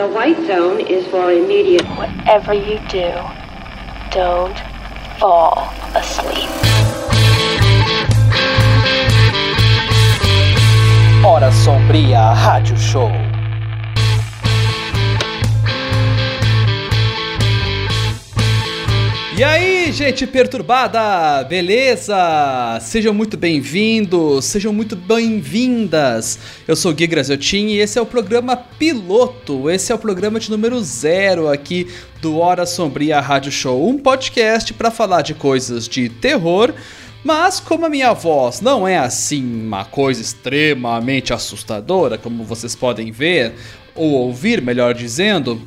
The white zone is for immediate. Whatever you do, don't fall asleep. Hora Sombria Rádio Show. E aí, gente perturbada, beleza? Sejam muito bem-vindos, sejam muito bem-vindas. Eu sou o Gui Graziotin e esse é o programa piloto, esse é o programa de número zero aqui do Hora Sombria Rádio Show, um podcast para falar de coisas de terror, mas como a minha voz não é assim uma coisa extremamente assustadora, como vocês podem ver, ou ouvir, melhor dizendo,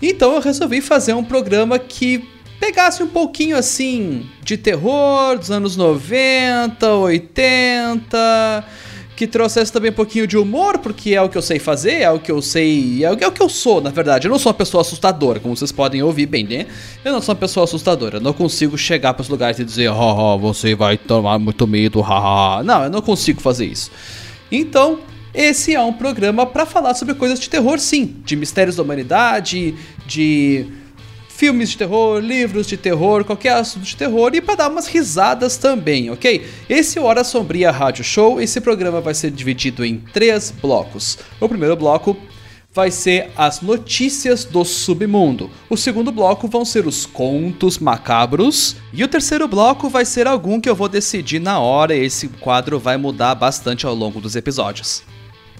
então eu resolvi fazer um programa que pegasse um pouquinho assim de terror dos anos 90, 80, que trouxesse também um pouquinho de humor, porque é o que eu sei fazer, é o que eu sei, é o, é o que eu sou, na verdade. Eu não sou uma pessoa assustadora, como vocês podem ouvir bem, né? Eu não sou uma pessoa assustadora, eu não consigo chegar para os lugares e dizer, haha, você vai tomar muito medo, haha. Não, eu não consigo fazer isso. Então, esse é um programa para falar sobre coisas de terror, sim, de mistérios da humanidade, de filmes de terror, livros de terror, qualquer assunto de terror e para dar umas risadas também, ok? Esse Hora Sombria Rádio Show, esse programa vai ser dividido em três blocos. O primeiro bloco vai ser as notícias do submundo. O segundo bloco vão ser os contos macabros. E o terceiro bloco vai ser algum que eu vou decidir na hora. Esse quadro vai mudar bastante ao longo dos episódios.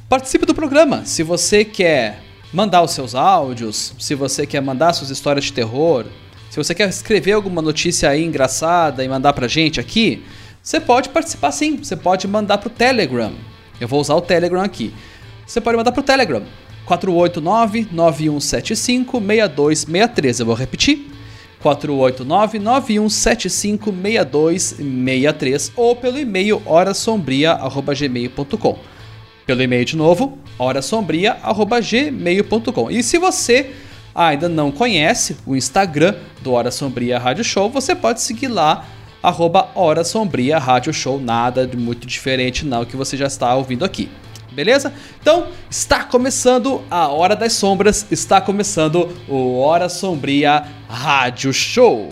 Participe do programa se você quer mandar os seus áudios, se você quer mandar suas histórias de terror, se você quer escrever alguma notícia aí engraçada e mandar pra gente aqui, você pode participar sim, você pode mandar pro Telegram. Eu vou usar o Telegram aqui. Você pode mandar pro Telegram. 489-9175-6263. Eu vou repetir. 489-9175-6263 ou pelo e-mail horasombria.gmail.com pelo e-mail de novo, horasombria.gmail.com. E se você ainda não conhece o Instagram do Hora Sombria Rádio Show, você pode seguir lá, arroba Hora Sombria Rádio Show, nada de muito diferente não que você já está ouvindo aqui. Beleza? Então, está começando a Hora das Sombras, está começando o Hora Sombria Rádio Show.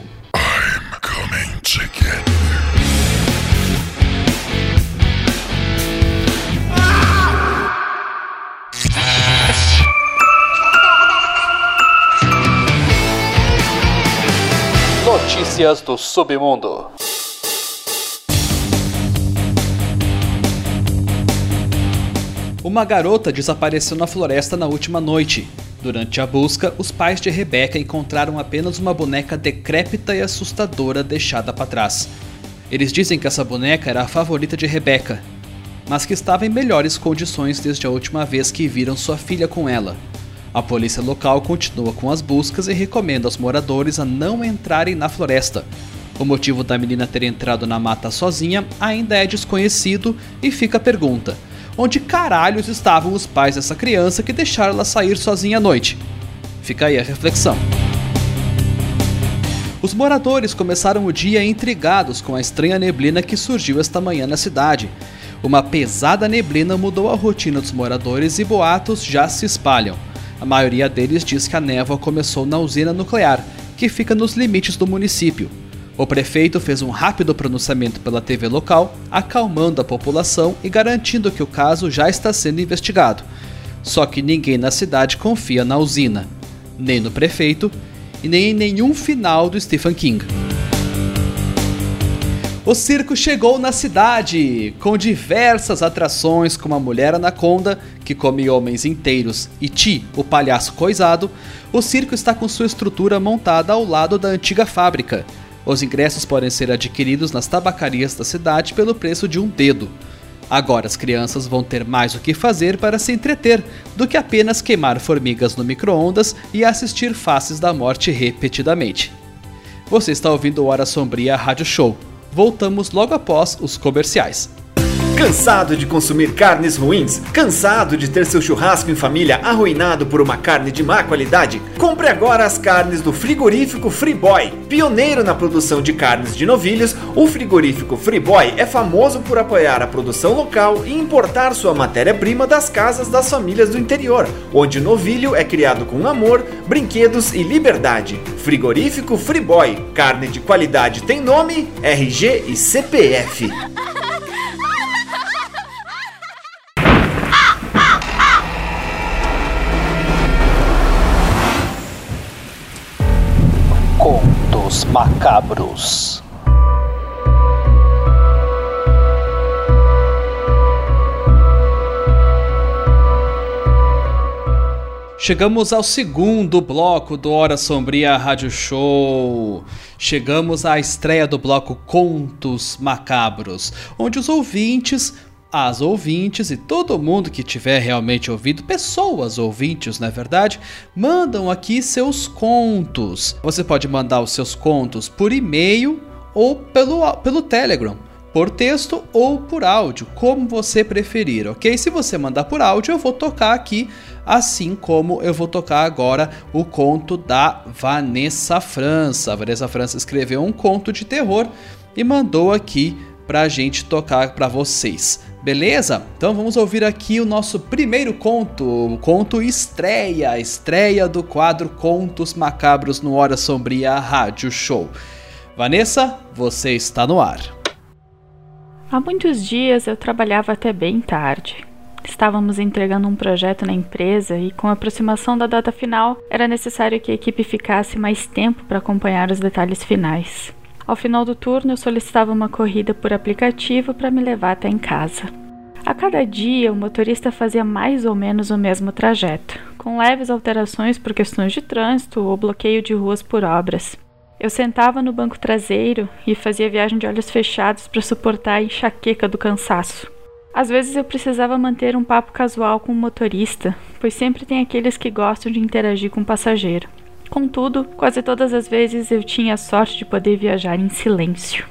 Notícias do Submundo. Uma garota desapareceu na floresta na última noite. Durante a busca, os pais de Rebecca encontraram apenas uma boneca decrépita e assustadora deixada para trás. Eles dizem que essa boneca era a favorita de Rebecca, mas que estava em melhores condições desde a última vez que viram sua filha com ela. A polícia local continua com as buscas e recomenda aos moradores a não entrarem na floresta. O motivo da menina ter entrado na mata sozinha ainda é desconhecido e fica a pergunta: onde caralhos estavam os pais dessa criança que deixaram ela sair sozinha à noite? Fica aí a reflexão. Os moradores começaram o dia intrigados com a estranha neblina que surgiu esta manhã na cidade. Uma pesada neblina mudou a rotina dos moradores e boatos já se espalham. A maioria deles diz que a névoa começou na usina nuclear, que fica nos limites do município. O prefeito fez um rápido pronunciamento pela TV local, acalmando a população e garantindo que o caso já está sendo investigado. Só que ninguém na cidade confia na usina, nem no prefeito e nem em nenhum final do Stephen King. O circo chegou na cidade, com diversas atrações como a Mulher Anaconda, que come homens inteiros, e Ti, o palhaço coisado. O circo está com sua estrutura montada ao lado da antiga fábrica. Os ingressos podem ser adquiridos nas tabacarias da cidade pelo preço de um dedo. Agora as crianças vão ter mais o que fazer para se entreter do que apenas queimar formigas no micro-ondas e assistir Faces da Morte repetidamente. Você está ouvindo o Hora Sombria Rádio Show voltamos logo após os comerciais. Cansado de consumir carnes ruins? Cansado de ter seu churrasco em família arruinado por uma carne de má qualidade? Compre agora as carnes do frigorífico Freeboy. Pioneiro na produção de carnes de novilhos, o frigorífico Freeboy é famoso por apoiar a produção local e importar sua matéria-prima das casas das famílias do interior, onde o novilho é criado com amor, brinquedos e liberdade. Frigorífico Freeboy. Carne de qualidade tem nome, RG e CPF. Macabros. Chegamos ao segundo bloco do Hora Sombria Rádio Show. Chegamos à estreia do bloco Contos Macabros, onde os ouvintes, as ouvintes e todo mundo que tiver realmente ouvido, pessoas ouvintes, na é verdade, mandam aqui seus contos. Você pode mandar os seus contos por e-mail ou pelo, pelo Telegram por texto ou por áudio, como você preferir, ok? Se você mandar por áudio, eu vou tocar aqui, assim como eu vou tocar agora o conto da Vanessa França. A Vanessa França escreveu um conto de terror e mandou aqui pra gente tocar para vocês. Beleza? Então vamos ouvir aqui o nosso primeiro conto, o conto estreia, estreia do quadro Contos Macabros no Hora Sombria Rádio Show. Vanessa, você está no ar. Há muitos dias eu trabalhava até bem tarde. Estávamos entregando um projeto na empresa e, com a aproximação da data final, era necessário que a equipe ficasse mais tempo para acompanhar os detalhes finais. Ao final do turno, eu solicitava uma corrida por aplicativo para me levar até em casa. A cada dia, o motorista fazia mais ou menos o mesmo trajeto, com leves alterações por questões de trânsito ou bloqueio de ruas por obras. Eu sentava no banco traseiro e fazia viagem de olhos fechados para suportar a enxaqueca do cansaço. Às vezes eu precisava manter um papo casual com o motorista, pois sempre tem aqueles que gostam de interagir com o passageiro. Contudo, quase todas as vezes eu tinha a sorte de poder viajar em silêncio.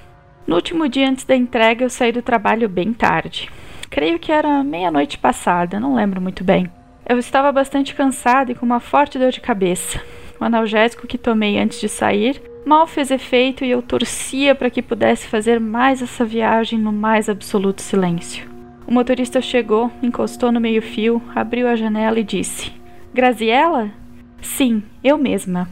No último dia antes da entrega, eu saí do trabalho bem tarde. Creio que era meia-noite passada, não lembro muito bem. Eu estava bastante cansada e com uma forte dor de cabeça. O analgésico que tomei antes de sair mal fez efeito e eu torcia para que pudesse fazer mais essa viagem no mais absoluto silêncio. O motorista chegou, encostou no meio-fio, abriu a janela e disse: Graziella? Sim, eu mesma.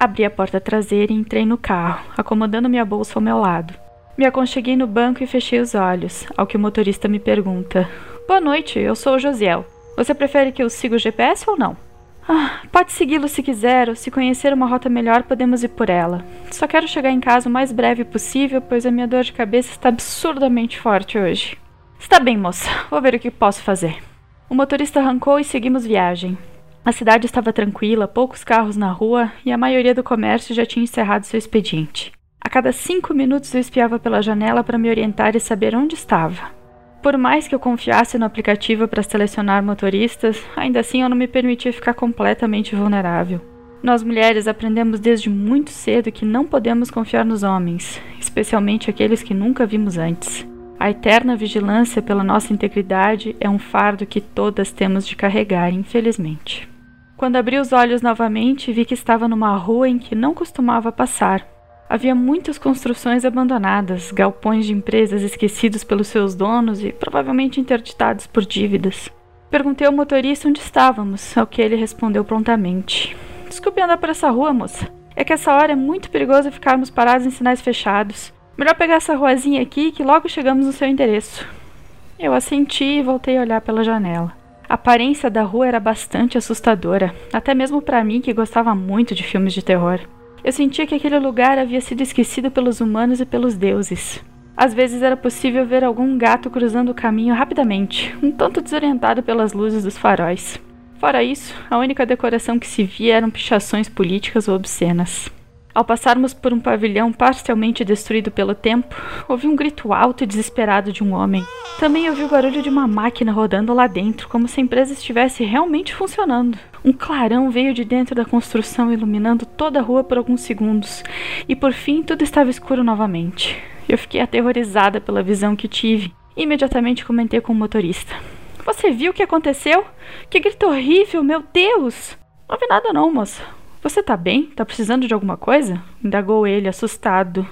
Abri a porta traseira e entrei no carro, acomodando minha bolsa ao meu lado. Me aconcheguei no banco e fechei os olhos, ao que o motorista me pergunta: Boa noite, eu sou o Josiel. Você prefere que eu siga o GPS ou não? Ah, pode segui-lo se quiser, ou se conhecer uma rota melhor, podemos ir por ela. Só quero chegar em casa o mais breve possível, pois a minha dor de cabeça está absurdamente forte hoje. Está bem, moça, vou ver o que posso fazer. O motorista arrancou e seguimos viagem. A cidade estava tranquila, poucos carros na rua e a maioria do comércio já tinha encerrado seu expediente. A cada cinco minutos eu espiava pela janela para me orientar e saber onde estava. Por mais que eu confiasse no aplicativo para selecionar motoristas, ainda assim eu não me permitia ficar completamente vulnerável. Nós mulheres aprendemos desde muito cedo que não podemos confiar nos homens, especialmente aqueles que nunca vimos antes. A eterna vigilância pela nossa integridade é um fardo que todas temos de carregar, infelizmente. Quando abri os olhos novamente, vi que estava numa rua em que não costumava passar, Havia muitas construções abandonadas, galpões de empresas esquecidos pelos seus donos e provavelmente interditados por dívidas. Perguntei ao motorista onde estávamos, ao que ele respondeu prontamente: Desculpe andar por essa rua, moça. É que essa hora é muito perigoso ficarmos parados em sinais fechados. Melhor pegar essa ruazinha aqui que logo chegamos no seu endereço. Eu assenti e voltei a olhar pela janela. A aparência da rua era bastante assustadora, até mesmo para mim que gostava muito de filmes de terror. Eu sentia que aquele lugar havia sido esquecido pelos humanos e pelos deuses. Às vezes era possível ver algum gato cruzando o caminho rapidamente, um tanto desorientado pelas luzes dos faróis. Fora isso, a única decoração que se via eram pichações políticas ou obscenas. Ao passarmos por um pavilhão parcialmente destruído pelo tempo, ouvi um grito alto e desesperado de um homem. Também ouvi o barulho de uma máquina rodando lá dentro, como se a empresa estivesse realmente funcionando. Um clarão veio de dentro da construção, iluminando toda a rua por alguns segundos, e por fim tudo estava escuro novamente. Eu fiquei aterrorizada pela visão que tive Imediatamente comentei com o motorista. Você viu o que aconteceu? Que grito horrível, meu Deus! Não vi nada não, moça. Você tá bem? Tá precisando de alguma coisa? Indagou ele, assustado.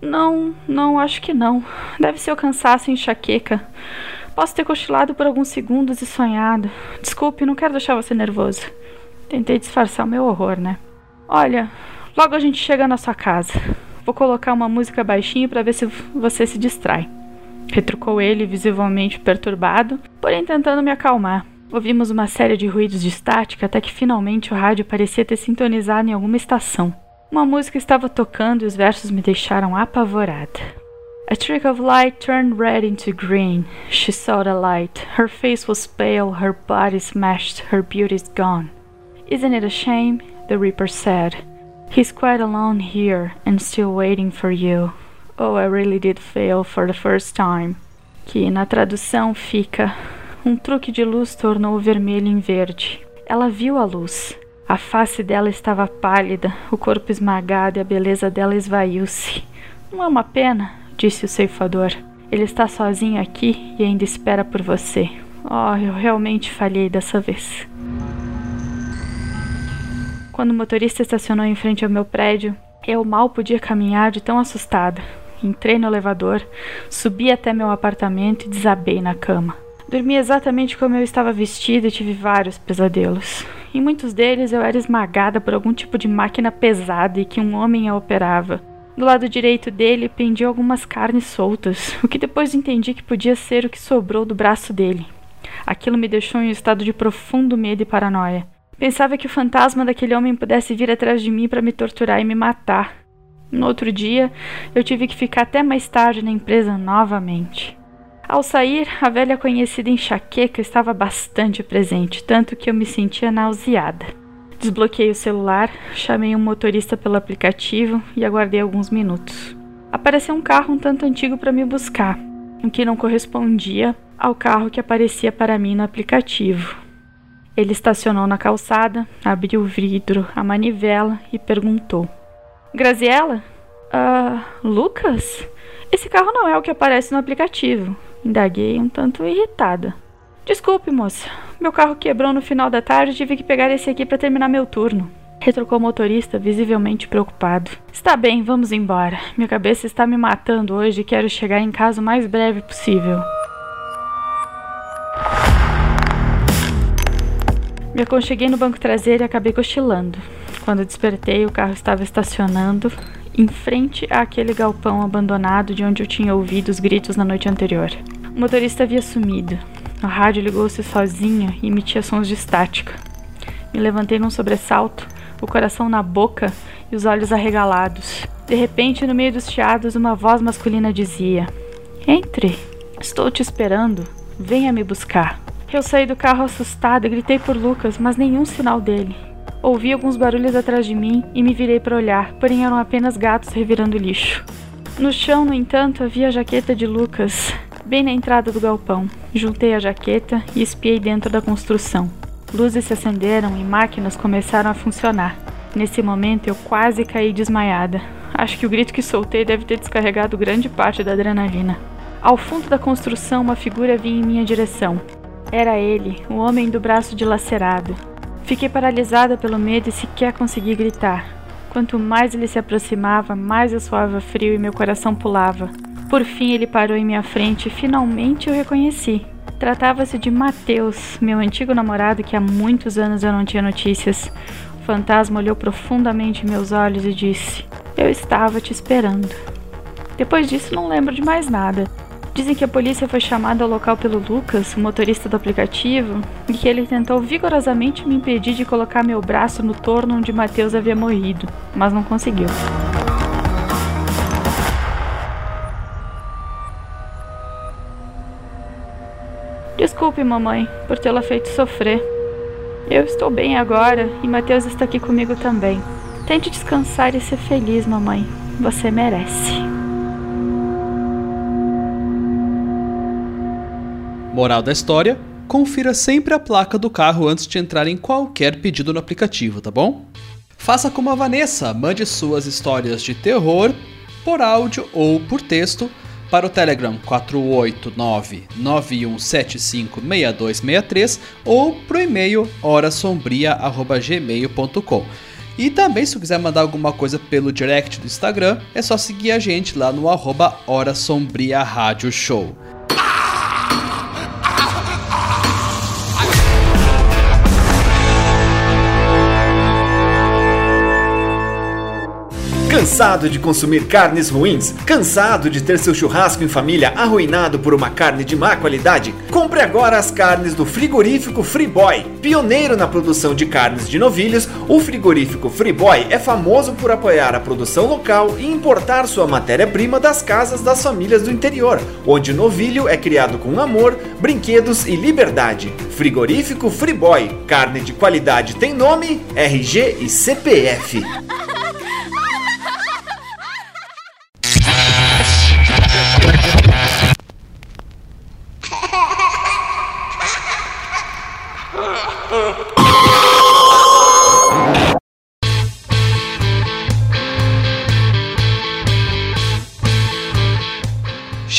Não, não, acho que não. Deve ser o cansaço e enxaqueca. Posso ter cochilado por alguns segundos e sonhado. Desculpe, não quero deixar você nervoso. Tentei disfarçar o meu horror, né? Olha, logo a gente chega na sua casa. Vou colocar uma música baixinho para ver se você se distrai. Retrucou ele, visivelmente perturbado, porém tentando me acalmar. Ouvimos uma série de ruídos de estática até que finalmente o rádio parecia ter sintonizado em alguma estação. Uma música estava tocando e os versos me deixaram apavorada. A streak of light turned red into green. She saw the light. Her face was pale, her body smashed, her beauty's gone. Isn't it a shame? The Reaper said. He's quite alone here and still waiting for you. Oh, I really did fail for the first time. Que na tradução fica: Um truque de luz tornou o vermelho em verde. Ela viu a luz. A face dela estava pálida, o corpo esmagado e a beleza dela esvaiu-se. Não é uma pena, disse o ceifador. Ele está sozinho aqui e ainda espera por você. Oh, eu realmente falhei dessa vez. Quando o motorista estacionou em frente ao meu prédio, eu mal podia caminhar de tão assustada. Entrei no elevador, subi até meu apartamento e desabei na cama. Dormi exatamente como eu estava vestida e tive vários pesadelos. Em muitos deles eu era esmagada por algum tipo de máquina pesada e que um homem a operava. Do lado direito dele pendiam algumas carnes soltas, o que depois entendi que podia ser o que sobrou do braço dele. Aquilo me deixou em um estado de profundo medo e paranoia. Pensava que o fantasma daquele homem pudesse vir atrás de mim para me torturar e me matar. No outro dia, eu tive que ficar até mais tarde na empresa novamente. Ao sair, a velha conhecida enxaqueca estava bastante presente, tanto que eu me sentia nauseada. Desbloqueei o celular, chamei um motorista pelo aplicativo e aguardei alguns minutos. Apareceu um carro um tanto antigo para me buscar, o que não correspondia ao carro que aparecia para mim no aplicativo. Ele estacionou na calçada, abriu o vidro, a manivela e perguntou: Graziella? Ah, uh, Lucas? Esse carro não é o que aparece no aplicativo. Indaguei um tanto irritada. Desculpe, moça. Meu carro quebrou no final da tarde e tive que pegar esse aqui para terminar meu turno. Retrucou o motorista, visivelmente preocupado. Está bem, vamos embora. Minha cabeça está me matando hoje e quero chegar em casa o mais breve possível. Me aconcheguei no banco traseiro e acabei cochilando. Quando despertei, o carro estava estacionando em frente àquele galpão abandonado de onde eu tinha ouvido os gritos na noite anterior. O motorista havia sumido. O rádio ligou-se sozinho e emitia sons de estática. Me levantei num sobressalto, o coração na boca e os olhos arregalados. De repente, no meio dos chiados, uma voz masculina dizia: Entre, estou te esperando, venha me buscar. Eu saí do carro assustada e gritei por Lucas, mas nenhum sinal dele. Ouvi alguns barulhos atrás de mim e me virei para olhar, porém eram apenas gatos revirando lixo. No chão, no entanto, havia a jaqueta de Lucas, bem na entrada do galpão. Juntei a jaqueta e espiei dentro da construção. Luzes se acenderam e máquinas começaram a funcionar. Nesse momento eu quase caí desmaiada. Acho que o grito que soltei deve ter descarregado grande parte da adrenalina. Ao fundo da construção, uma figura vinha em minha direção. Era ele, o homem do braço dilacerado. Fiquei paralisada pelo medo e sequer consegui gritar. Quanto mais ele se aproximava, mais eu suava frio e meu coração pulava. Por fim, ele parou em minha frente e finalmente eu reconheci. Tratava-se de Mateus, meu antigo namorado que há muitos anos eu não tinha notícias. O fantasma olhou profundamente em meus olhos e disse: Eu estava te esperando. Depois disso, não lembro de mais nada. Dizem que a polícia foi chamada ao local pelo Lucas, o motorista do aplicativo, e que ele tentou vigorosamente me impedir de colocar meu braço no torno onde Mateus havia morrido, mas não conseguiu. Desculpe, mamãe, por tê-la feito sofrer. Eu estou bem agora e Mateus está aqui comigo também. Tente descansar e ser feliz, mamãe. Você merece. Moral da história: confira sempre a placa do carro antes de entrar em qualquer pedido no aplicativo, tá bom? Faça como a Vanessa, mande suas histórias de terror por áudio ou por texto Para o Telegram 489-9175-6263 ou para o e-mail horasombria.gmail.com. E também, se quiser mandar alguma coisa pelo direct do Instagram, é só seguir a gente lá no arroba Hora Sombria Rádio Show. Cansado de consumir carnes ruins? Cansado de ter seu churrasco em família arruinado por uma carne de má qualidade? Compre agora as carnes do frigorífico Freeboy. Pioneiro na produção de carnes de novilhos, o frigorífico Freeboy é famoso por apoiar a produção local e importar sua matéria-prima das casas das famílias do interior, onde o novilho é criado com amor, brinquedos e liberdade. Frigorífico Freeboy. Carne de qualidade tem nome, RG e CPF.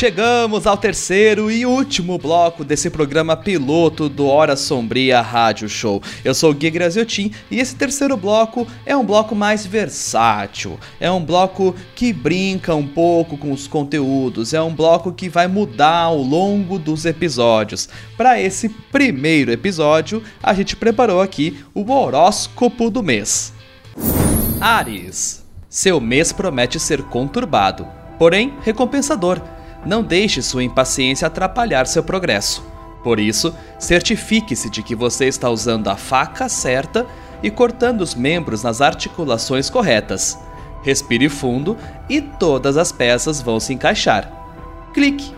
Chegamos ao terceiro e último bloco desse programa piloto do Hora Sombria Rádio Show. Eu sou o Gui Graziotin e esse terceiro bloco é um bloco mais versátil. É um bloco que brinca um pouco com os conteúdos. É um bloco que vai mudar ao longo dos episódios. Para esse primeiro episódio, a gente preparou aqui o horóscopo do mês. Ares. Seu mês promete ser conturbado, porém recompensador não deixe sua impaciência atrapalhar seu progresso. Por isso, certifique-se de que você está usando a faca certa e cortando os membros nas articulações corretas. Respire fundo e todas as peças vão se encaixar. Clique.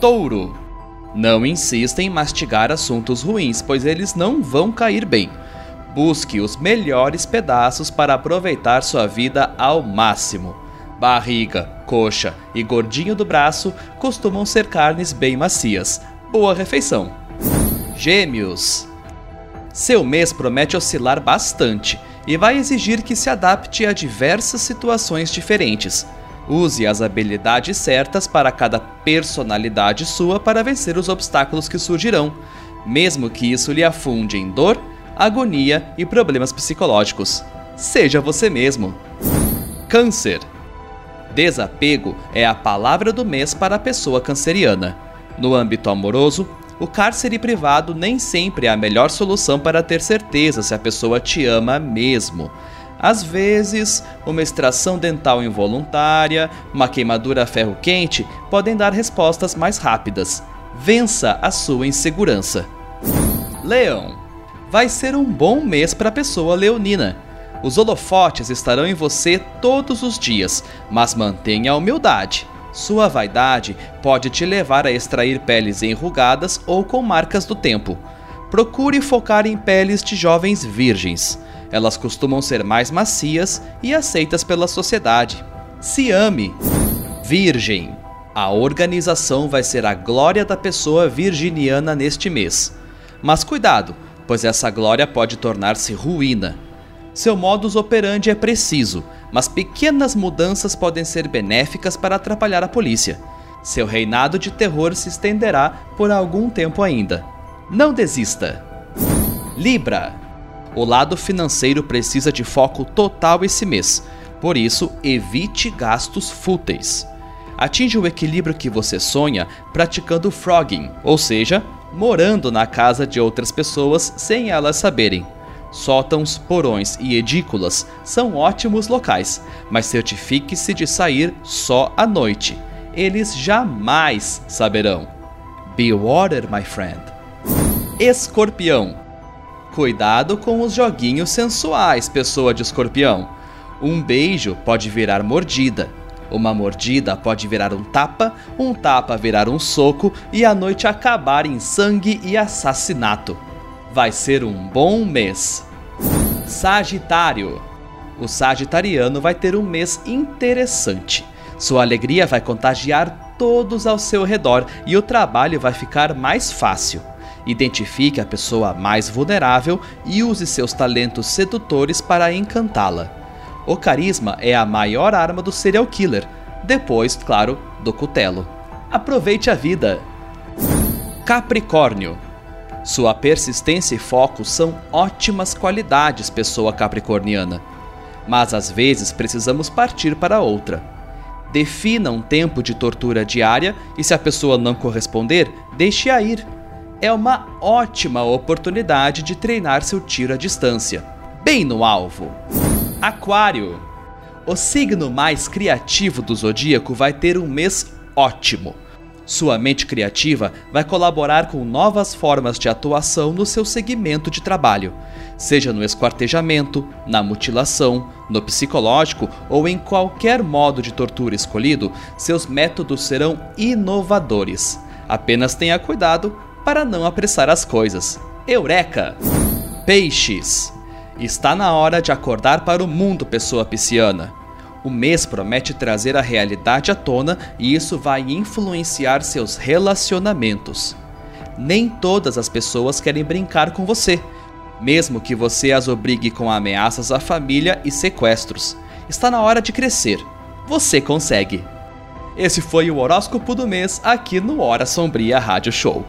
Touro. Não insista em mastigar assuntos ruins, pois eles não vão cair bem. Busque os melhores pedaços para aproveitar sua vida ao máximo. Barriga, coxa e gordinho do braço costumam ser carnes bem macias. Boa refeição. Gêmeos. Seu mês promete oscilar bastante e vai exigir que se adapte a diversas situações diferentes. Use as habilidades certas para cada personalidade sua para vencer os obstáculos que surgirão, mesmo que isso lhe afunde em dor, agonia e problemas psicológicos. Seja você mesmo. Câncer. Desapego é a palavra do mês para a pessoa canceriana. No âmbito amoroso, o cárcere privado nem sempre é a melhor solução para ter certeza se a pessoa te ama mesmo. Às vezes, uma extração dental involuntária, uma queimadura a ferro quente podem dar respostas mais rápidas. Vença a sua insegurança. Leão. Vai ser um bom mês para a pessoa leonina. Os holofotes estarão em você todos os dias, mas mantenha a humildade. Sua vaidade pode te levar a extrair peles enrugadas ou com marcas do tempo. Procure focar em peles de jovens virgens. Elas costumam ser mais macias e aceitas pela sociedade. Se ame. Virgem. A organização vai ser a glória da pessoa virginiana neste mês. Mas cuidado, pois essa glória pode tornar-se ruína. Seu modus operandi é preciso, mas pequenas mudanças podem ser benéficas para atrapalhar a polícia. Seu reinado de terror se estenderá por algum tempo ainda. Não desista. Libra. O lado financeiro precisa de foco total esse mês, por isso evite gastos fúteis. Atinja o equilíbrio que você sonha praticando frogging, ou seja, morando na casa de outras pessoas sem elas saberem. Sótãos, porões e edículas são ótimos locais, mas certifique-se de sair só à noite. Eles jamais saberão. Be water, my friend. Escorpião. Cuidado com os joguinhos sensuais, pessoa de escorpião. Um beijo pode virar mordida. Uma mordida pode virar um tapa, um tapa virar um soco e a noite acabar em sangue e assassinato vai ser um bom mês. Sagitário. O sagitariano vai ter um mês interessante. Sua alegria vai contagiar todos ao seu redor e o trabalho vai ficar mais fácil. Identifique a pessoa mais vulnerável e use seus talentos sedutores para encantá-la. O carisma é a maior arma do serial killer. depois, claro, do cutelo. Aproveite a vida! Capricórnio. Sua persistência e foco são ótimas qualidades, pessoa capricorniana. Mas às vezes precisamos partir para outra. Defina um tempo de tortura diária e, se a pessoa não corresponder, deixe-a ir. É uma ótima oportunidade de treinar seu tiro à distância. Bem no alvo. Aquário. O signo mais criativo do zodíaco vai ter um mês ótimo. Sua mente criativa vai colaborar com novas formas de atuação no seu segmento de trabalho, seja no esquartejamento, na mutilação, no psicológico ou em qualquer modo de tortura escolhido, seus métodos serão inovadores. Apenas tenha cuidado para não apressar as coisas. Eureka! Peixes! Está na hora de acordar para o mundo, pessoa pisciana. O mês promete trazer a realidade à tona e isso vai influenciar seus relacionamentos. Nem todas as pessoas querem brincar com você, mesmo que você as obrigue com ameaças à família e sequestros. Está na hora de crescer. Você consegue. Esse foi o horóscopo do mês aqui no Hora Sombria Rádio Show.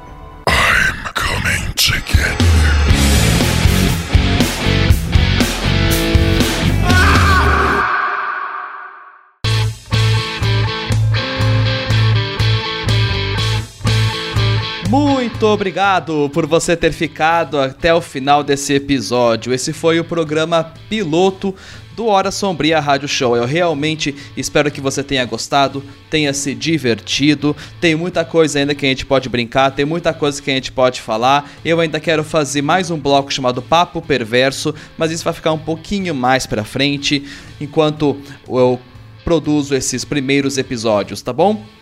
Muito obrigado por você ter ficado até o final desse episódio. Esse foi o programa piloto do Hora Sombria Rádio Show. Eu realmente espero que você tenha gostado, tenha se divertido. Tem muita coisa ainda que a gente pode brincar, tem muita coisa que a gente pode falar. Eu ainda quero fazer mais um bloco chamado Papo Perverso, mas isso vai ficar um pouquinho mais pra frente, enquanto eu produzo esses primeiros episódios, tá bom?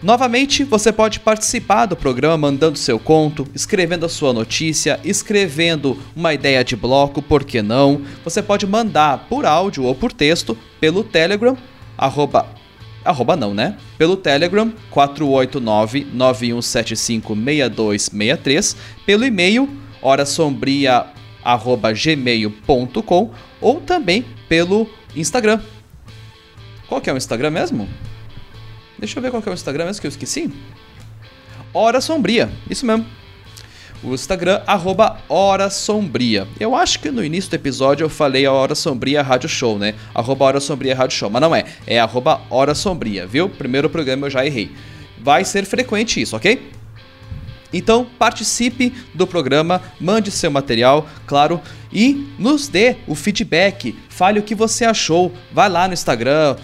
Novamente, você pode participar do programa mandando seu conto, escrevendo a sua notícia, escrevendo uma ideia de bloco, por que não? Você pode mandar por áudio ou por texto pelo Telegram, arroba, arroba não, né? Pelo Telegram 489-9175-6263, pelo e-mail horasombria.gmail.com ou também pelo Instagram. Qual que é o Instagram mesmo? Deixa eu ver qual que é o Instagram mesmo que eu esqueci. Hora Sombria, isso mesmo. O Instagram, arroba Hora Sombria. Eu acho que no início do episódio eu falei a Hora Sombria Rádio Show, né? Arroba Hora Sombria Rádio Show, mas não é. É arroba Hora Sombria, viu? Primeiro programa eu já errei. Vai ser frequente isso, ok? Então participe do programa, mande seu material, claro, e nos dê o feedback. Fale o que você achou. Vai lá no Instagram,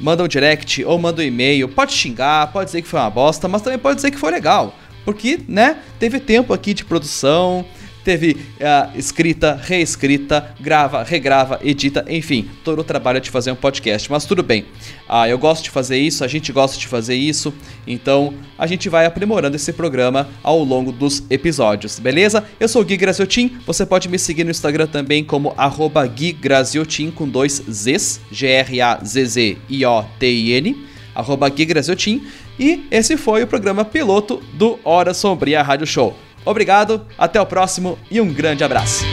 manda um direct ou manda um e-mail. Pode xingar, pode dizer que foi uma bosta, mas também pode dizer que foi legal. Porque, né, teve tempo aqui de produção, teve uh, escrita, reescrita, grava, regrava, edita, enfim, todo o trabalho de fazer um podcast. Mas tudo bem, uh, eu gosto de fazer isso, a gente gosta de fazer isso, então a gente vai aprimorando esse programa ao longo dos episódios, beleza? Eu sou o Gui Graziotin, você pode me seguir no Instagram também como arroba Gui Graziotin com dois Zs, G-R-A-Z-Z-I-O-T-I-N, arroba Gui Graziotin, e esse foi o programa piloto do Hora Sombria Rádio Show. Obrigado, até o próximo e um grande abraço.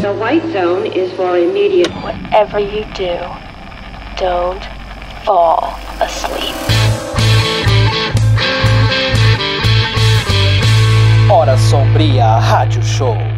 The white zone is for immediate. Whatever you do, don't fall asleep. Hora Sombria Rádio Show.